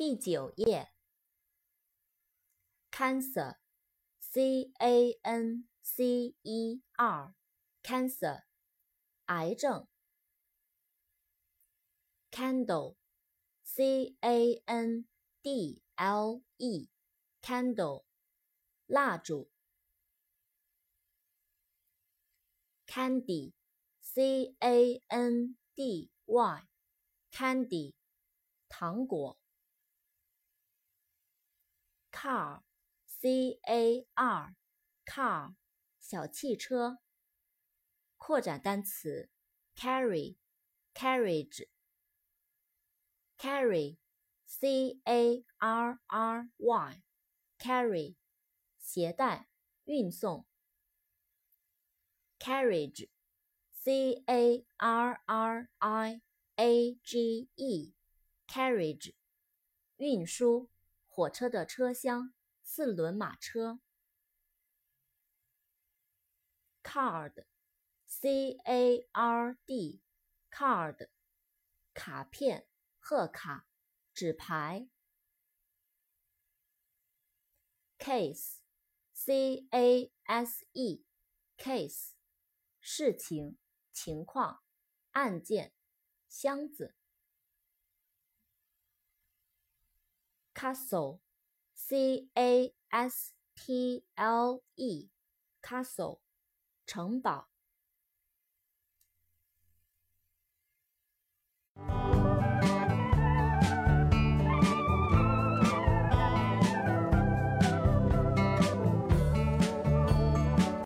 第九页，cancer，c a n c e r，cancer，癌症。candle，c a n d l e，candle，蜡烛。candy，c a n d y，candy，糖果。Car, c a r, car, 小汽车。扩展单词：carry, carriage, carry, c a r r y, carry, 携带、运送。carriage, c a r r i a g e, carriage, 运输。火车的车厢，四轮马车。card，c a r d，card，卡片、贺卡、纸牌。case，c a s e，case，事情、情况、案件、箱子。Castle, c a s t l e, castle, 城堡。